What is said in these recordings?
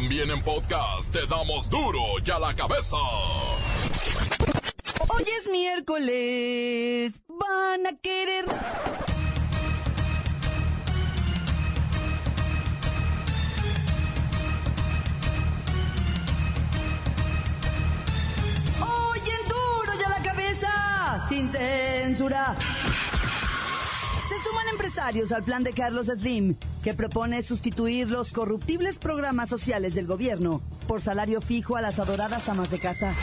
También en podcast te damos duro y a la cabeza. Hoy es miércoles. Van a querer. Hoy en duro y a la cabeza. Sin censura. Suman empresarios al plan de Carlos Slim, que propone sustituir los corruptibles programas sociales del gobierno por salario fijo a las adoradas amas de casa.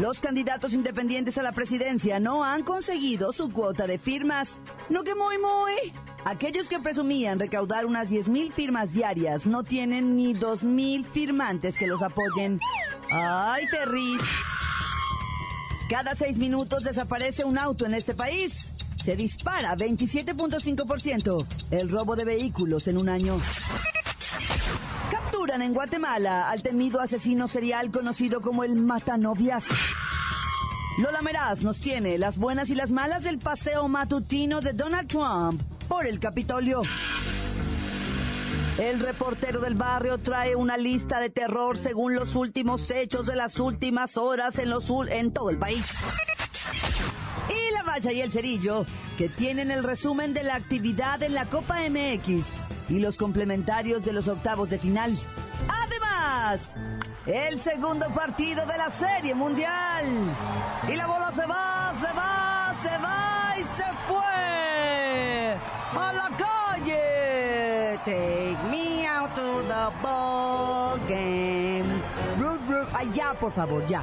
Los candidatos independientes a la presidencia no han conseguido su cuota de firmas. No que muy, muy. Aquellos que presumían recaudar unas 10.000 firmas diarias no tienen ni 2.000 firmantes que los apoyen. ¡Ay, Ferris! Cada seis minutos desaparece un auto en este país. Se dispara 27.5% el robo de vehículos en un año. Capturan en Guatemala al temido asesino serial conocido como el Matanovias. Lola Meraz nos tiene las buenas y las malas del paseo matutino de Donald Trump por el Capitolio. El reportero del barrio trae una lista de terror según los últimos hechos de las últimas horas en, los, en todo el país. Y el cerillo, que tienen el resumen de la actividad en la Copa MX y los complementarios de los octavos de final. Además, el segundo partido de la Serie Mundial. Y la bola se va, se va, se va y se fue. A la calle. Take me out to the ball game. Ya, por favor, ya.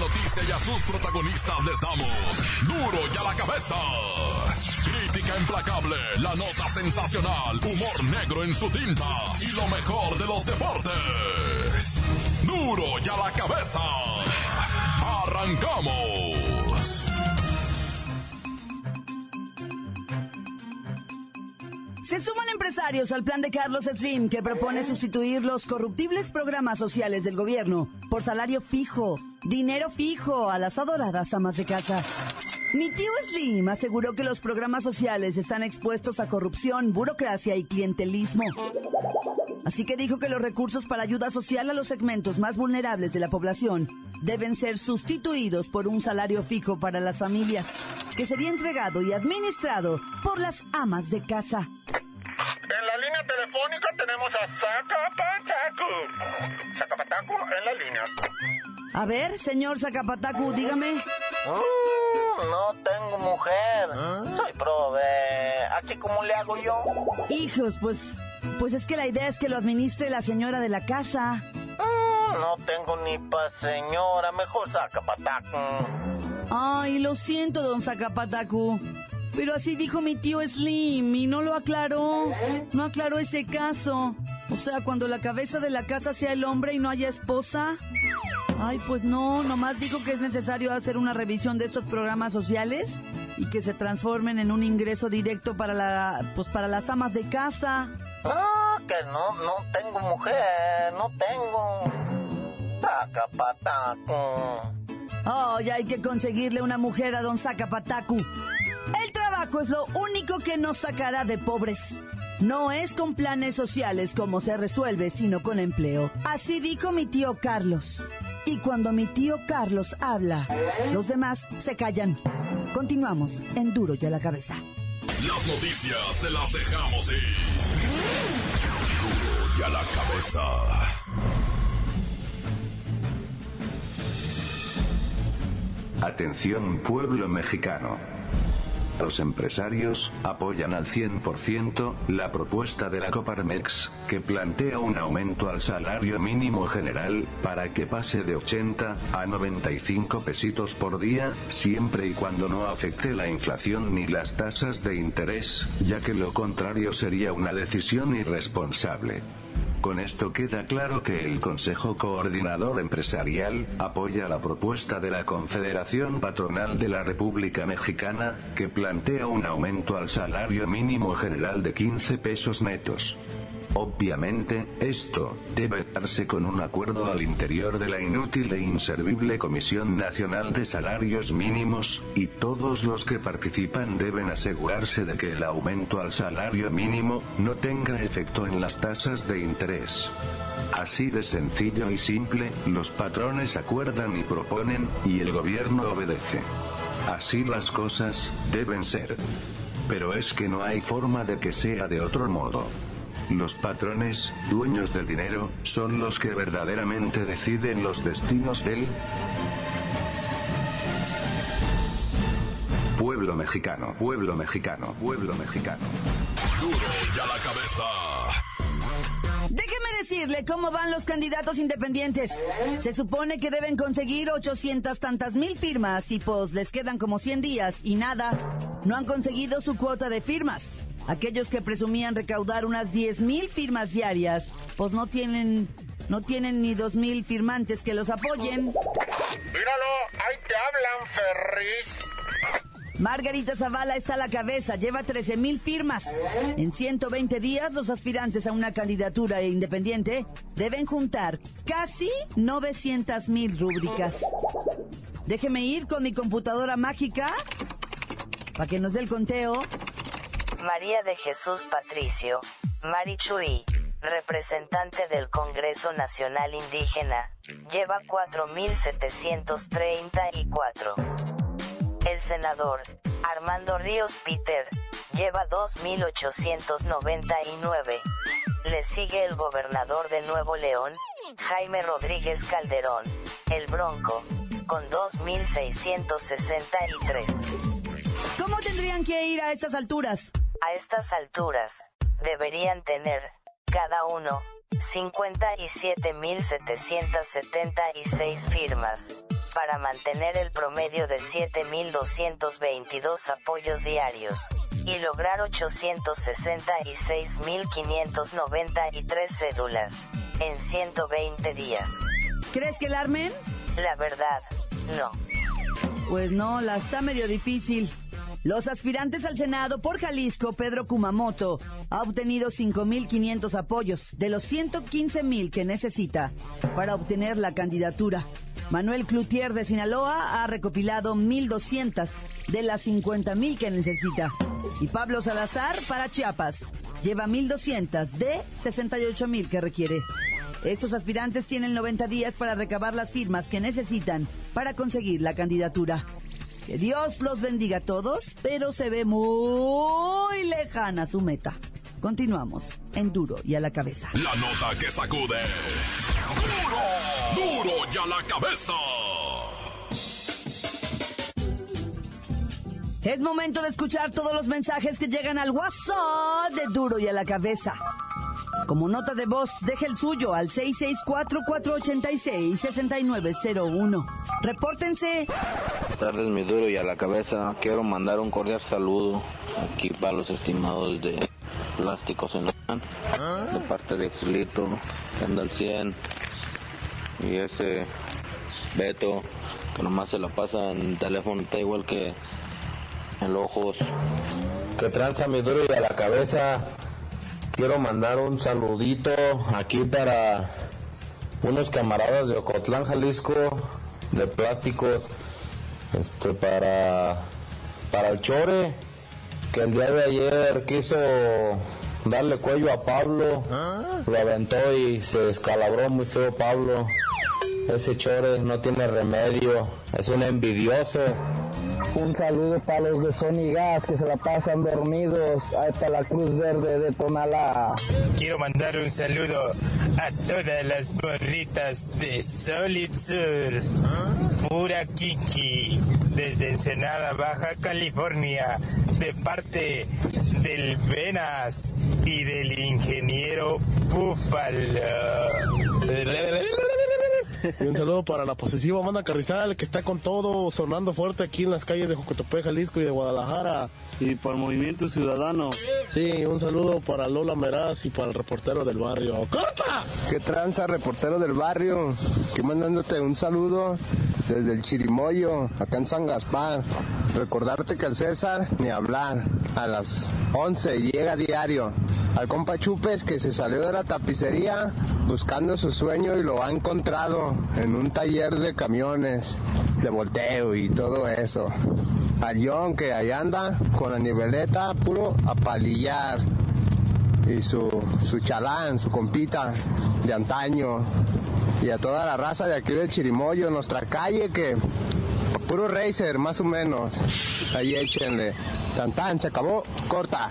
Noticia y a sus protagonistas les damos duro y a la cabeza. Crítica implacable, la nota sensacional, humor negro en su tinta y lo mejor de los deportes. Duro y a la cabeza. Arrancamos. Se suman empresarios al plan de Carlos Slim que propone sustituir los corruptibles programas sociales del gobierno por salario fijo, dinero fijo a las adoradas amas de casa. Mi tío Slim aseguró que los programas sociales están expuestos a corrupción, burocracia y clientelismo. Así que dijo que los recursos para ayuda social a los segmentos más vulnerables de la población deben ser sustituidos por un salario fijo para las familias, que sería entregado y administrado por las amas de casa. En la línea telefónica tenemos a Zacapatacu. Zacapatacu en la línea. A ver, señor Zacapatacu, dígame. Mm, no tengo mujer. Soy prove. ¿Aquí cómo le hago yo? Hijos, pues, pues es que la idea es que lo administre la señora de la casa. Mm, no tengo ni pa' señora. Mejor Zacapatacu. Ay, lo siento, don Zacapatacu. Pero así dijo mi tío Slim y no lo aclaró. No aclaró ese caso. O sea, cuando la cabeza de la casa sea el hombre y no haya esposa. Ay, pues no, nomás dijo que es necesario hacer una revisión de estos programas sociales y que se transformen en un ingreso directo para la, pues para las amas de casa. Ah, que no, no tengo mujer, no tengo. Zacapatacu. Ay, hay que conseguirle una mujer a don Zacapatacu. Trabajo es lo único que nos sacará de pobres. No es con planes sociales como se resuelve, sino con empleo. Así dijo mi tío Carlos. Y cuando mi tío Carlos habla, los demás se callan. Continuamos en Duro y a la cabeza. Las noticias te las dejamos ir. Duro y a la cabeza. Atención pueblo mexicano. Los empresarios apoyan al 100% la propuesta de la Coparmex, que plantea un aumento al salario mínimo general, para que pase de 80 a 95 pesitos por día, siempre y cuando no afecte la inflación ni las tasas de interés, ya que lo contrario sería una decisión irresponsable. Con esto queda claro que el Consejo Coordinador Empresarial apoya la propuesta de la Confederación Patronal de la República Mexicana, que plantea un aumento al salario mínimo general de 15 pesos netos. Obviamente, esto debe darse con un acuerdo al interior de la inútil e inservible Comisión Nacional de Salarios Mínimos, y todos los que participan deben asegurarse de que el aumento al salario mínimo no tenga efecto en las tasas de interés. Así de sencillo y simple, los patrones acuerdan y proponen, y el gobierno obedece. Así las cosas, deben ser. Pero es que no hay forma de que sea de otro modo. Los patrones, dueños del dinero, son los que verdaderamente deciden los destinos del pueblo mexicano, pueblo mexicano, pueblo mexicano. Duro ya la cabeza. Déjeme decirle cómo van los candidatos independientes. Se supone que deben conseguir 800 tantas mil firmas y pues les quedan como 100 días y nada. No han conseguido su cuota de firmas. Aquellos que presumían recaudar unas 10 mil firmas diarias, pues no tienen, no tienen ni 2 mil firmantes que los apoyen. Míralo, ahí te hablan, Ferris. Margarita Zavala está a la cabeza, lleva 13 mil firmas. En 120 días, los aspirantes a una candidatura independiente deben juntar casi 900 mil rúbricas. Déjeme ir con mi computadora mágica para que nos dé el conteo. María de Jesús Patricio, Marichuy, representante del Congreso Nacional Indígena, lleva 4.734. El senador, Armando Ríos Peter, lleva 2.899. Le sigue el gobernador de Nuevo León, Jaime Rodríguez Calderón, el Bronco, con 2.663. ¿Cómo tendrían que ir a estas alturas? A estas alturas, deberían tener, cada uno, 57.776 firmas, para mantener el promedio de 7.222 apoyos diarios, y lograr 866.593 cédulas, en 120 días. ¿Crees que la armen? La verdad, no. Pues no, la está medio difícil. Los aspirantes al Senado por Jalisco, Pedro Kumamoto, ha obtenido 5.500 apoyos de los 115.000 que necesita para obtener la candidatura. Manuel Cloutier de Sinaloa ha recopilado 1.200 de las 50.000 que necesita. Y Pablo Salazar para Chiapas lleva 1.200 de 68.000 que requiere. Estos aspirantes tienen 90 días para recabar las firmas que necesitan para conseguir la candidatura. Que Dios los bendiga a todos, pero se ve muy lejana su meta. Continuamos en Duro y a la cabeza. La nota que sacude. Duro, duro y a la cabeza. Es momento de escuchar todos los mensajes que llegan al WhatsApp de Duro y a la cabeza. Como nota de voz, deje el suyo al 664-486-6901. Repórtense. Buenas tardes, mi duro y a la cabeza. Quiero mandar un cordial saludo aquí para los estimados de Plásticos en la de parte de Xilito, que anda al 100, y ese Beto, que nomás se la pasa en teléfono, está igual que en los ojos. Que tranza mi duro y a la cabeza. Quiero mandar un saludito aquí para unos camaradas de Ocotlán, Jalisco, de plásticos, este para para el Chore, que el día de ayer quiso darle cuello a Pablo, lo aventó y se descalabró muy feo Pablo. Ese Chore no tiene remedio, es un envidioso. Un saludo para los de Sony Gas que se la pasan dormidos. Ahí está la Cruz Verde de Tonalá. Quiero mandar un saludo a todas las morritas de Solid Sur. Pura Kiki, desde Ensenada, Baja California, de parte del Venas y del ingeniero Búfalo. Y un saludo para la posesiva Amanda Carrizal, que está con todo sonando fuerte aquí en las calles de Jocotepec, Jalisco y de Guadalajara. Y para el Movimiento Ciudadano. Sí, un saludo para Lola Meraz y para el reportero del barrio. ¡Corta! ¿Qué tranza, reportero del barrio? Que mandándote un saludo desde el Chirimoyo, acá en San Gaspar. Recordarte que el César, ni hablar, a las 11 llega diario. Al compa Chupes que se salió de la tapicería buscando su sueño y lo ha encontrado en un taller de camiones, de volteo y todo eso. Al John que ahí anda con la niveleta puro a palillar y su, su chalán, su compita de antaño y a toda la raza de aquí del Chirimoyo, nuestra calle que puro racer más o menos. Ahí échenle. Tan tan, se acabó, corta.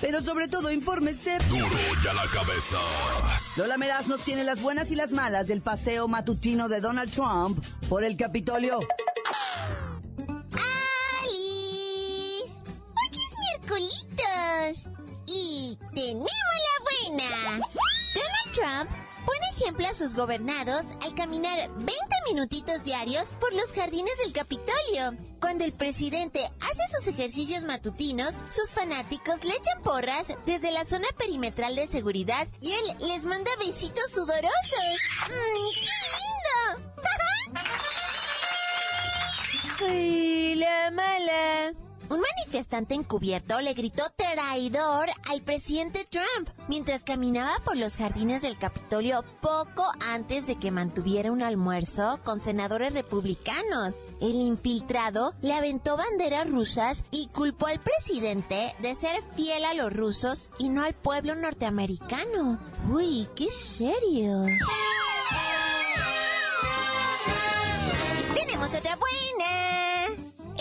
Pero sobre todo, infórmese. Duro y a la cabeza. Lola Meraz nos tiene las buenas y las malas del paseo matutino de Donald Trump por el Capitolio. ¡Alice! Hoy es miércolitos. Y tenemos la buena. Donald Trump pone ejemplo a sus gobernados al caminar 20 minutitos diarios por los jardines del Capitolio. Cuando el presidente hace sus ejercicios matutinos, sus fanáticos le echan porras desde la zona perimetral de seguridad y él les manda besitos sudorosos. Mm, ¡Qué lindo! ¡Ay, la mala! Un manifestante encubierto le gritó traidor al presidente Trump mientras caminaba por los jardines del Capitolio poco antes de que mantuviera un almuerzo con senadores republicanos. El infiltrado le aventó banderas rusas y culpó al presidente de ser fiel a los rusos y no al pueblo norteamericano. Uy, qué serio. Tenemos otra buena.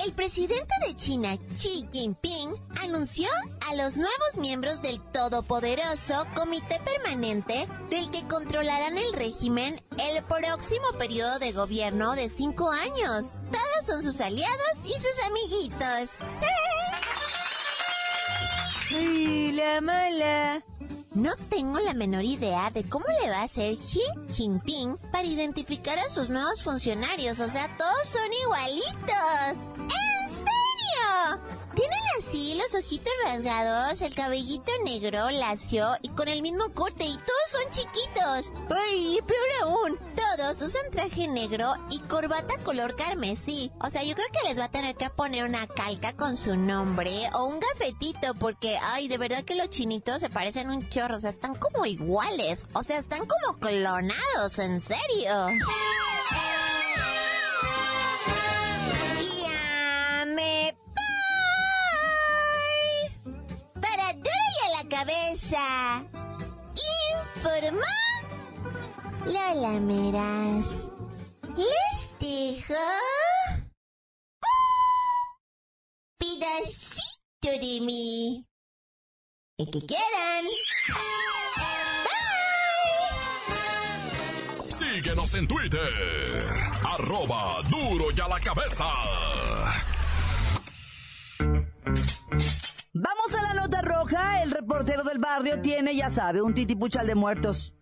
El presidente de China, Xi Jinping, anunció a los nuevos miembros del todopoderoso Comité Permanente del que controlarán el régimen el próximo periodo de gobierno de cinco años. Todos son sus aliados y sus amiguitos. ¡Ay, la mala! No tengo la menor idea de cómo le va a hacer Xi Jinping para identificar a sus nuevos funcionarios. O sea, todos son igualitos. ¿En serio? Tienen así los ojitos rasgados, el cabellito negro, lacio y con el mismo corte y todos son chiquitos. ¡Ay, peor aún! Todos usan traje negro y corbata color carmesí. O sea, yo creo que les va a tener que poner una calca con su nombre o un gafetito porque, ay, de verdad que los chinitos se parecen un chorro. O sea, están como iguales. O sea, están como clonados, en serio. Informó Lola Meras. Les dejo un pedacito de mí. El que quieran. Síguenos en Twitter. Arroba duro y a la cabeza. El reportero del barrio tiene, ya sabe, un titipuchal de muertos.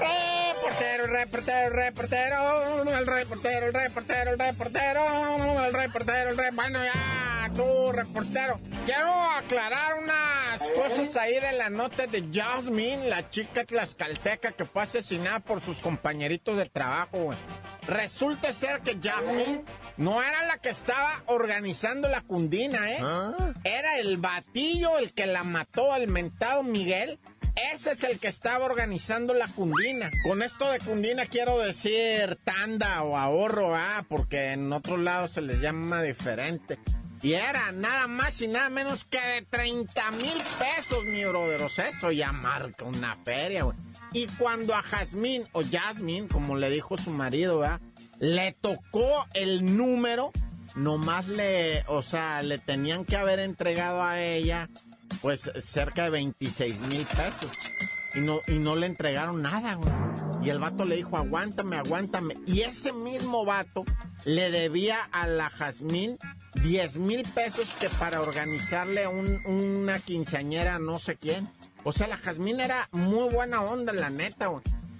Reportero, reportero, reportero, el reportero, el reportero, el reportero, el reportero, el reportero. Bueno, ya, tú, reportero. Quiero aclarar unas cosas ahí de la nota de Jasmine, la chica tlaxcalteca que fue asesinada por sus compañeritos de trabajo, güey. Resulta ser que Jasmine no era la que estaba organizando la cundina, ¿eh? Era el batillo el que la mató, el mentado Miguel. Ese es el que estaba organizando la cundina. Con esto de cundina quiero decir tanda o ahorro, ah, porque en otros lados se les llama diferente. Y era nada más y nada menos que de 30 mil pesos, mi brother. O sea, eso ya marca una feria, güey. Y cuando a Jazmín, o Jasmine, como le dijo su marido, ¿verdad? Le tocó el número, nomás le, o sea, le tenían que haber entregado a ella, pues, cerca de 26 mil pesos. Y no, y no le entregaron nada, güey. Y el vato le dijo, aguántame, aguántame. Y ese mismo vato le debía a la Jazmín 10 mil pesos que para organizarle un- una quinceañera no sé quién. O sea, la Jazmín era muy buena onda, la neta.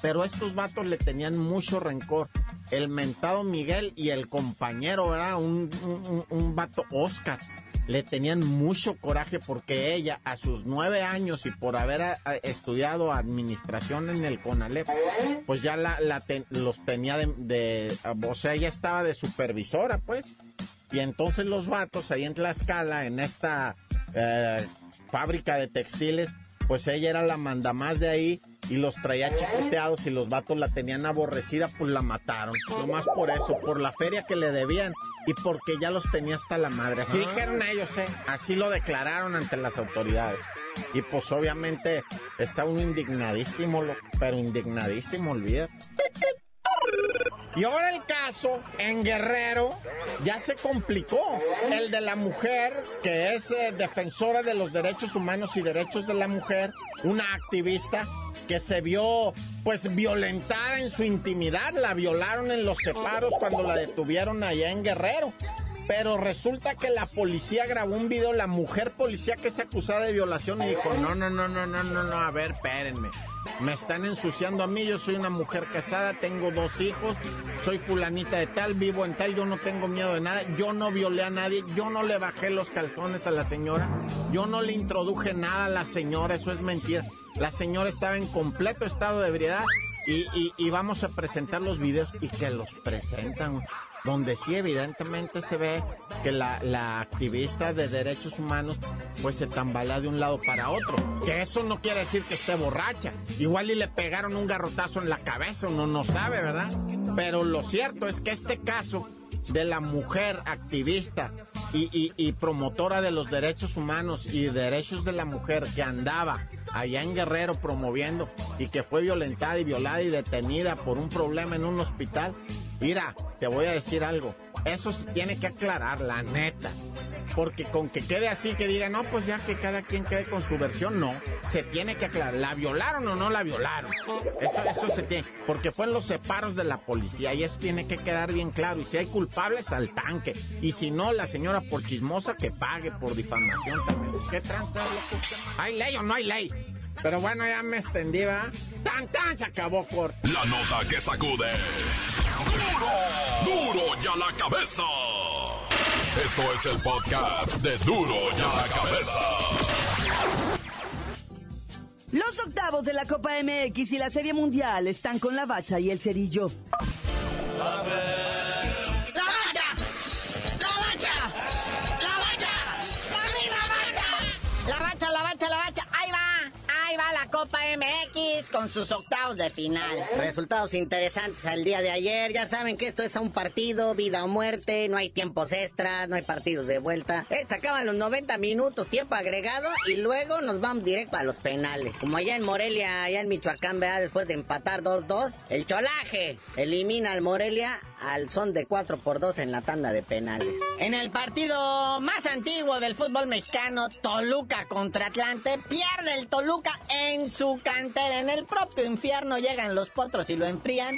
Pero estos vatos le tenían mucho rencor. El mentado Miguel y el compañero, ¿verdad? Un, un, un- vato Oscar. Le tenían mucho coraje porque ella, a sus nueve años y por haber a- estudiado administración en el CONALEP, pues ya la ten- los tenía de, de- O sea, ella estaba de supervisora, pues. Y entonces los vatos ahí en Tlaxcala, en esta eh, fábrica de textiles, pues ella era la mandamás de ahí y los traía chicoteados y los vatos la tenían aborrecida, pues la mataron. Nomás por eso, por la feria que le debían y porque ya los tenía hasta la madre. Así dijeron ellos, ¿eh? Así lo declararon ante las autoridades. Y pues obviamente está uno indignadísimo, pero indignadísimo, olvida. Y ahora el caso en Guerrero ya se complicó. El de la mujer, que es eh, defensora de los derechos humanos y derechos de la mujer, una activista que se vio pues violentada en su intimidad, la violaron en los separos cuando la detuvieron allá en Guerrero. Pero resulta que la policía grabó un video, la mujer policía que es acusada de violación y dijo, no, no, no, no, no, no, no, a ver, espérenme. Me están ensuciando a mí, yo soy una mujer casada, tengo dos hijos, soy fulanita de tal, vivo en tal, yo no tengo miedo de nada, yo no violé a nadie, yo no le bajé los calzones a la señora, yo no le introduje nada a la señora, eso es mentira. La señora estaba en completo estado de ebriedad y- y vamos a presentar los videos y que los presentan donde sí evidentemente se ve que la, la activista de derechos humanos pues se tambalea de un lado para otro. Que eso no quiere decir que esté borracha. Igual y le pegaron un garrotazo en la cabeza, uno no sabe, ¿verdad? Pero lo cierto es que este caso de la mujer activista y, y- y promotora de los derechos humanos y derechos de la mujer que andaba allá en Guerrero promoviendo y que fue violentada y violada y detenida por un problema en un hospital. Mira, te voy a decir algo. Eso se tiene que aclarar, la neta. Porque con que quede así, que diga, no, pues ya que cada quien quede con su versión, no. Se tiene que aclarar. ¿La violaron o no la violaron? Eso, eso se tiene. Porque fue en los separos de la policía y eso tiene que quedar bien claro. Y si hay culpables, al tanque. Y si no, la señora por chismosa que pague por difamación también. ¿Qué tranza? ¿Hay ley o no hay ley? Pero bueno, ya me extendí, ¿va? ¡Tan, tan! Se acabó por... La nota que sacude. ¡Duro! ¡Duro ya la cabeza! Esto es el podcast de Duro ya la cabeza. Los octavos de la Copa MX y la Serie Mundial están con la bacha y el cerillo. ¡La Con sus octavos de final. Resultados interesantes al día de ayer. Ya saben que esto es a un partido, vida o muerte. No hay tiempos extras, no hay partidos de vuelta. Eh, se los 90 minutos, tiempo agregado, y luego nos vamos directo a los penales. Como allá en Morelia, allá en Michoacán, vea, después de empatar 2-2, el cholaje elimina al Morelia al son de 4 por 2 en la tanda de penales. En el partido más antiguo del fútbol mexicano, Toluca contra Atlante, pierde el Toluca en su cantera. En el propio infierno llegan los potros y lo enfrían.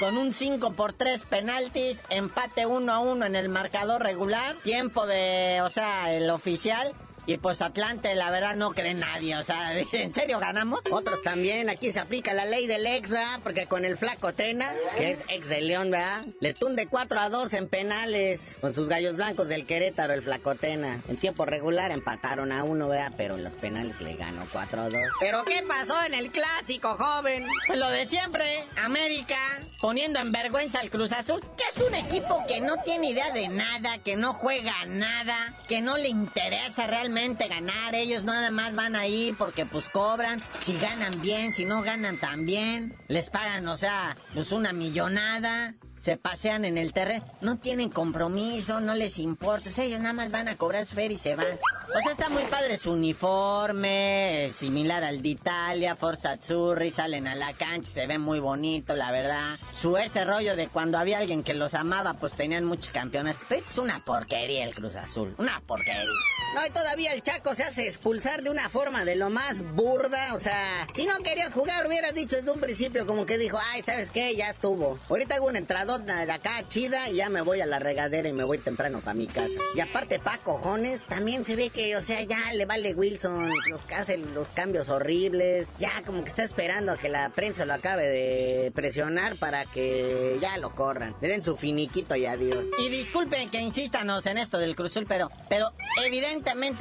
Con un 5 por 3 penaltis, empate 1 a 1 en el marcador regular, tiempo de, o sea, el oficial. Y pues Atlante, la verdad, no cree nadie. O sea, ¿en serio ganamos? Otros también, aquí se aplica la ley del ex, ¿verdad? Porque con el flaco Tena, que es ex de León, ¿verdad? Le tunde 4 a 2 en penales. Con sus gallos blancos del Querétaro, el flaco Tena. En tiempo regular empataron a 1, ¿verdad? Pero en los penales le ganó 4 a 2. ¿Pero qué pasó en el clásico, joven? Pues lo de siempre, América poniendo en vergüenza al Cruz Azul, que es un equipo que no tiene idea de nada, que no juega nada, que no le interesa realmente ganar, ellos nada más van ahí porque pues cobran, si ganan bien, si no ganan también, les pagan, o sea, pues una millonada. se pasean en el terreno. No tienen compromiso, no les importa. O sea, ellos nada más van a cobrar su feria y se van. O sea, está muy padre su uniforme, similar al de Italia, Forza Azzurri, salen a la cancha, se ve muy bonito, la verdad. Su ese rollo de cuando había alguien que los amaba, pues tenían muchos campeonatos. Pero es una porquería el Cruz Azul, una porquería. No, y todavía el Chaco se hace expulsar de una forma de lo más burda. O sea, si no querías jugar, hubieras dicho desde un principio como que dijo, ay, ¿sabes qué? Ya estuvo. Ahorita hago una entradota de acá chida y ya me voy a la regadera y me voy temprano para mi casa. Y aparte, Paco Jones también se ve que, o sea, ya le vale Wilson, los hace los cambios horribles. Ya como que está esperando a que la prensa lo acabe de presionar para que ya lo corran. Le den su finiquito y adiós. Y disculpen que insístanos en esto del Cruzul, pero, pero evidentemente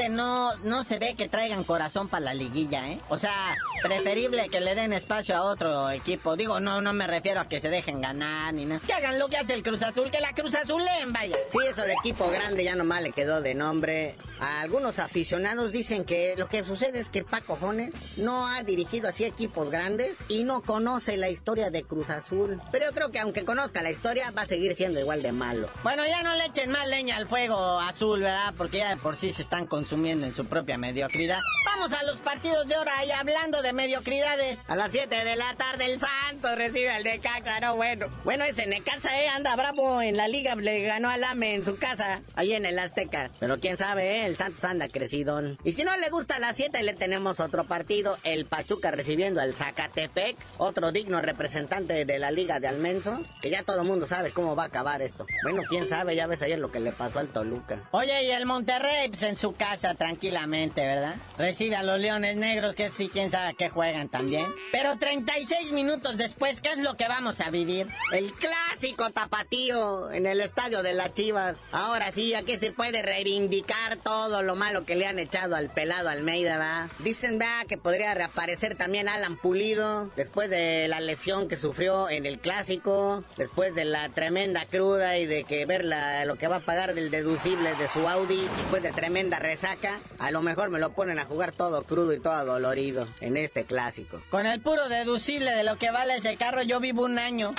no, no se ve que traigan corazón para la liguilla, ¿eh? O sea, preferible que le den espacio a otro equipo. Digo, no, no me refiero a que se dejen ganar ni nada. Que hagan lo que hace el Cruz Azul, que la Cruz Azul leen, vaya. Sí, eso de equipo grande ya nomás le quedó de nombre. Algunos aficionados dicen que lo que sucede es que Paco Jones no ha dirigido así equipos grandes y no conoce la historia de Cruz Azul. Pero yo creo que aunque conozca la historia, va a seguir siendo igual de malo. Bueno, ya no le echen más leña al fuego azul, ¿verdad? Porque ya de por sí se están consumiendo en su propia mediocridad. Vamos a los partidos de hora y hablando de mediocridades. A las 7 de la tarde el Santos recibe al Necaxa, no bueno. Bueno, ese Necaxa, eh, anda bravo en la liga, le ganó al AME en su casa, ahí en el Azteca. Pero quién sabe, eh, el Santos anda crecidón. Y si no le gusta a las 7, le tenemos otro partido, el Pachuca recibiendo al Zacatepec, otro digno representante de la liga de Almenso, que ya todo el mundo sabe cómo va a acabar esto. Bueno, quién sabe, ya ves ayer lo que le pasó al Toluca. Oye, y el Monterrey, pues en su casa, tranquilamente, ¿verdad? Recibe a los Leones Negros, que sí, quién sabe qué juegan también. Pero 36 minutos después, ¿qué es lo que vamos a vivir? El clásico tapatío en el estadio de las Chivas. Ahora sí, aquí se puede reivindicar todo lo malo que le han echado al pelado Almeida, ¿va? Dicen, va, que podría reaparecer también Alan Pulido después de la lesión que sufrió en el clásico, después de la tremenda cruda y de que ver lo que va a pagar del deducible de su Audi, después de tremenda resaca, a lo mejor me lo ponen a jugar todo crudo y todo dolorido en este clásico. Con el puro deducible de lo que vale ese carro, yo vivo un año.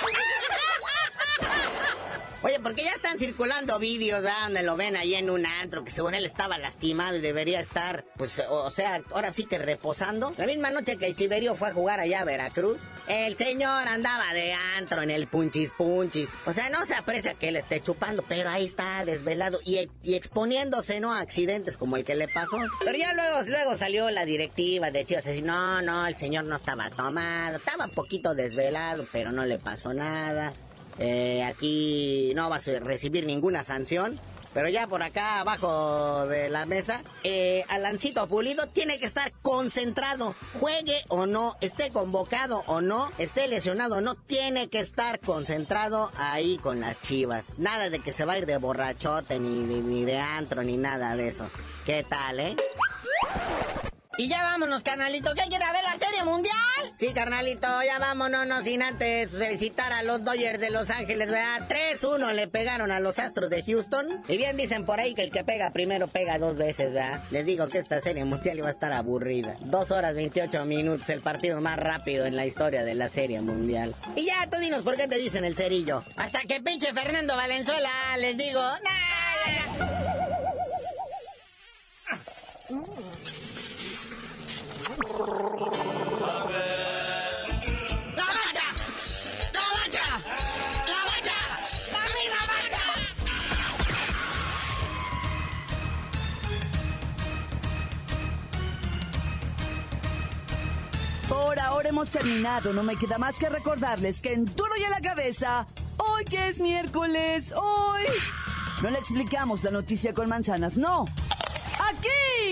Oye, porque ya están circulando vídeos, ¿verdad? Donde lo ven ahí en un antro, que según él estaba lastimado y debería estar, pues, o, sea, ahora sí que reposando. La misma noche que el Chiverío fue a jugar allá a Veracruz, el señor andaba de antro en el punchis punchis. O sea, no se aprecia que él esté chupando, pero ahí está desvelado y, y exponiéndose, ¿no? A accidentes como el que le pasó. Pero ya luego, luego salió la directiva de Chivas y no, no, el señor no estaba tomado, estaba un poquito desvelado, pero no le pasó nada. Eh, aquí no vas a recibir ninguna sanción. Pero ya por acá abajo de la mesa, eh, Alancito Pulido tiene que estar concentrado. Juegue o no, esté convocado o no, esté lesionado o no, tiene que estar concentrado ahí con las chivas. Nada de que se va a ir de borrachote, ni, ni, ni de antro, ni nada de eso. ¿Qué tal, eh? Y ya vámonos, carnalito, ir a ver la Serie Mundial. Sí, carnalito, ya vámonos, no sin antes felicitar a los Dodgers de Los Ángeles, ¿verdad? 3-1 le pegaron a los Astros de Houston. Y bien dicen por ahí que el que pega primero pega dos veces, ¿verdad? Les digo que esta serie mundial iba a estar aburrida. Dos horas 28 minutos, el partido más rápido en la historia de la serie mundial. Y ya, tú dinos por qué te dicen el cerillo. Hasta que pinche Fernando Valenzuela, les digo. ¡Nah! ¡La bacha! ¡La bacha! ¡La bacha! ¡Dame la bacha! Por ahora hemos terminado. No me queda más que recordarles que en Duro y a la Cabeza, hoy que es miércoles, hoy no le explicamos la noticia con manzanas, no.